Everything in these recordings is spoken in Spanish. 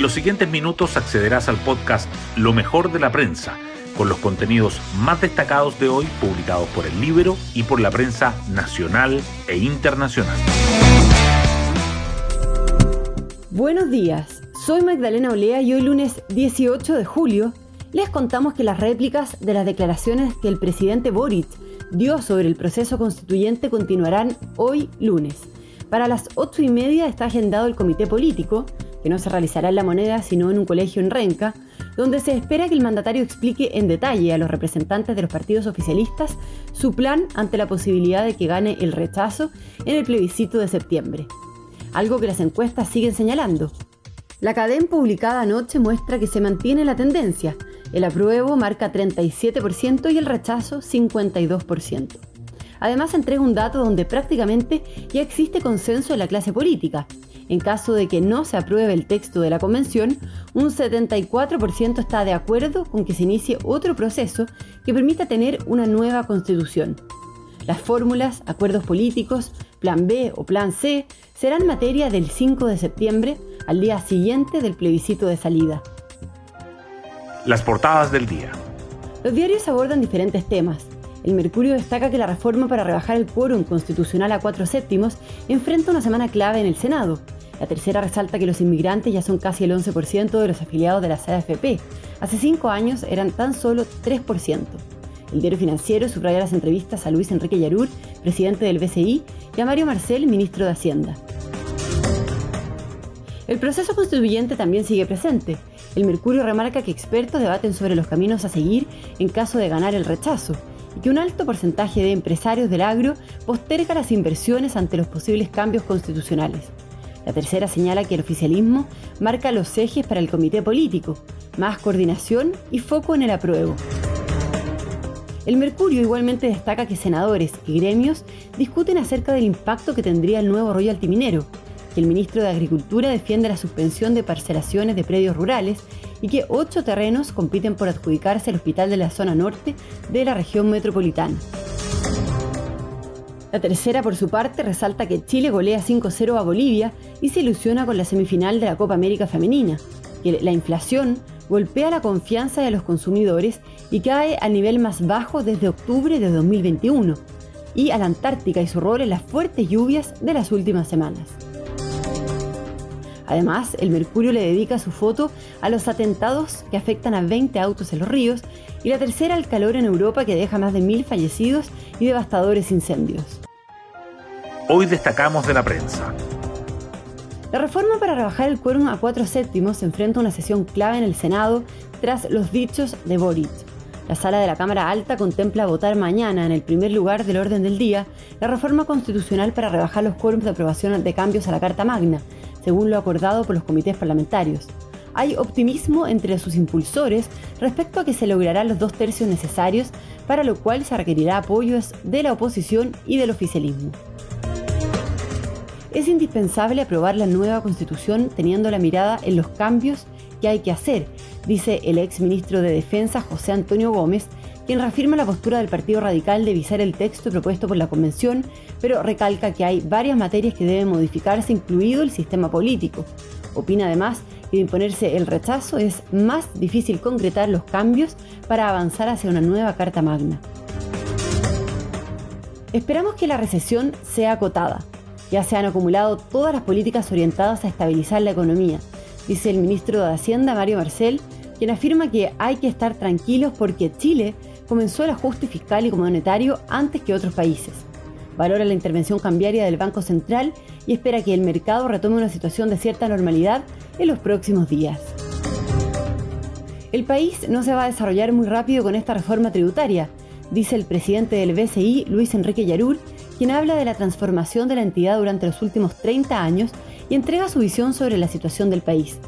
En los siguientes minutos accederás al podcast Lo mejor de la prensa, con los contenidos más destacados de hoy publicados por el libro y por la prensa nacional e internacional. Buenos días, soy Magdalena Olea y hoy lunes 18 de julio les contamos que las réplicas de las declaraciones que el presidente Boric dio sobre el proceso constituyente continuarán hoy lunes. Para las ocho y media está agendado el comité político, que no se realizará en la moneda sino en un colegio en Renca, donde se espera que el mandatario explique en detalle a los representantes de los partidos oficialistas su plan ante la posibilidad de que gane el rechazo en el plebiscito de septiembre. Algo que las encuestas siguen señalando. La cadena publicada anoche muestra que se mantiene la tendencia. El apruebo marca 37% y el rechazo 52%. Además entrega un dato donde prácticamente ya existe consenso en la clase política. En caso de que no se apruebe el texto de la convención, un 74% está de acuerdo con que se inicie otro proceso que permita tener una nueva constitución. Las fórmulas, acuerdos políticos, plan B o plan C serán materia del 5 de septiembre, al día siguiente del plebiscito de salida. Las portadas del día. Los diarios abordan diferentes temas. El Mercurio destaca que la reforma para rebajar el quórum constitucional a cuatro séptimos enfrenta una semana clave en el Senado. La tercera resalta que los inmigrantes ya son casi el 11% de los afiliados de la CAFP. Hace cinco años eran tan solo 3%. El diario financiero subraya las entrevistas a Luis Enrique Yarur, presidente del BCI, y a Mario Marcel, ministro de Hacienda. El proceso constituyente también sigue presente. El Mercurio remarca que expertos debaten sobre los caminos a seguir en caso de ganar el rechazo y que un alto porcentaje de empresarios del agro posterga las inversiones ante los posibles cambios constitucionales. La tercera señala que el oficialismo marca los ejes para el comité político, más coordinación y foco en el apruebo. El Mercurio igualmente destaca que senadores y gremios discuten acerca del impacto que tendría el nuevo royalty minero, que el ministro de Agricultura defiende la suspensión de parcelaciones de predios rurales y que ocho terrenos compiten por adjudicarse al hospital de la zona norte de la región metropolitana. La tercera, por su parte, resalta que Chile golea 5-0 a Bolivia y se ilusiona con la semifinal de la Copa América Femenina, que la inflación golpea la confianza de los consumidores y cae al nivel más bajo desde octubre de 2021, y a la Antártica y su rol en las fuertes lluvias de las últimas semanas. Además, el Mercurio le dedica su foto a los atentados que afectan a 20 autos en los ríos y la tercera al calor en Europa que deja más de mil fallecidos y devastadores incendios. Hoy destacamos de la prensa. La reforma para rebajar el quórum a cuatro séptimos se enfrenta a una sesión clave en el Senado tras los dichos de Boric. La sala de la Cámara Alta contempla votar mañana, en el primer lugar del orden del día, la reforma constitucional para rebajar los quórums de aprobación de cambios a la Carta Magna, según lo acordado por los comités parlamentarios. Hay optimismo entre sus impulsores respecto a que se lograrán los dos tercios necesarios, para lo cual se requerirá apoyos de la oposición y del oficialismo. Es indispensable aprobar la nueva constitución teniendo la mirada en los cambios que hay que hacer, dice el ex ministro de Defensa José Antonio Gómez, quien reafirma la postura del Partido Radical de visar el texto propuesto por la Convención, pero recalca que hay varias materias que deben modificarse, incluido el sistema político. Opina además que de imponerse el rechazo es más difícil concretar los cambios para avanzar hacia una nueva Carta Magna. Esperamos que la recesión sea acotada. Ya se han acumulado todas las políticas orientadas a estabilizar la economía, dice el ministro de Hacienda, Mario Marcel, quien afirma que hay que estar tranquilos porque Chile comenzó el ajuste fiscal y monetario antes que otros países. Valora la intervención cambiaria del Banco Central y espera que el mercado retome una situación de cierta normalidad en los próximos días. El país no se va a desarrollar muy rápido con esta reforma tributaria, dice el presidente del BCI, Luis Enrique Yarur, quien habla de la transformación de la entidad durante los últimos 30 años y entrega su visión sobre la situación del país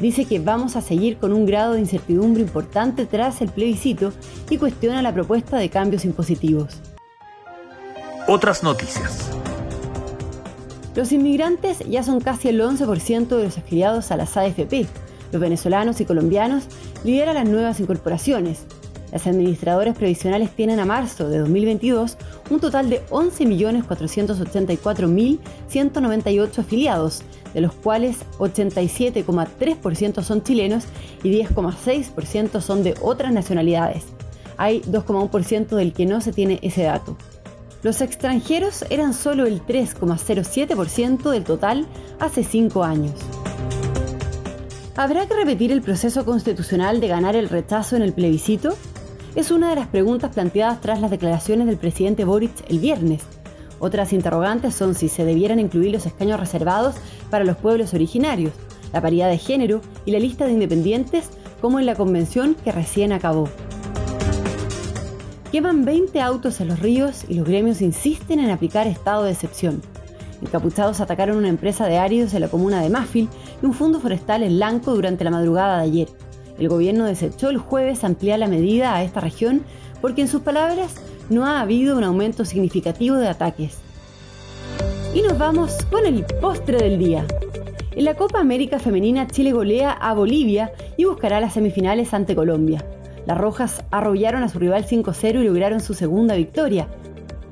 dice que vamos a seguir con un grado de incertidumbre importante tras el plebiscito y cuestiona la propuesta de cambios impositivos. Otras noticias. Los inmigrantes ya son casi el 11% de los afiliados a las AFP. Los venezolanos y colombianos lideran las nuevas incorporaciones. Las administradoras previsionales tienen a marzo de 2022 un total de 11.484.198 afiliados, de los cuales 87,3% son chilenos y 10,6% son de otras nacionalidades. Hay 2,1% del que no se tiene ese dato. Los extranjeros eran solo el 3,07% del total hace cinco años. ¿Habrá que repetir el proceso constitucional de ganar el rechazo en el plebiscito? Es una de las preguntas planteadas tras las declaraciones del presidente Boric el viernes. Otras interrogantes son si se debieran incluir los escaños reservados para los pueblos originarios, la paridad de género y la lista de independientes como en la convención que recién acabó. Queman 20 autos en los ríos y los gremios insisten en aplicar estado de excepción. Encapuchados atacaron una empresa de áridos en la comuna de Mafil y un fondo forestal en Lanco durante la madrugada de ayer. El gobierno desechó el jueves ampliar la medida a esta región porque en sus palabras no ha habido un aumento significativo de ataques. Y nos vamos con el postre del día. En la Copa América Femenina Chile golea a Bolivia y buscará las semifinales ante Colombia. Las Rojas arrollaron a su rival 5-0 y lograron su segunda victoria.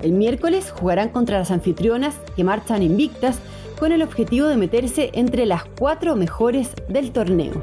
El miércoles jugarán contra las anfitrionas que marchan invictas con el objetivo de meterse entre las cuatro mejores del torneo.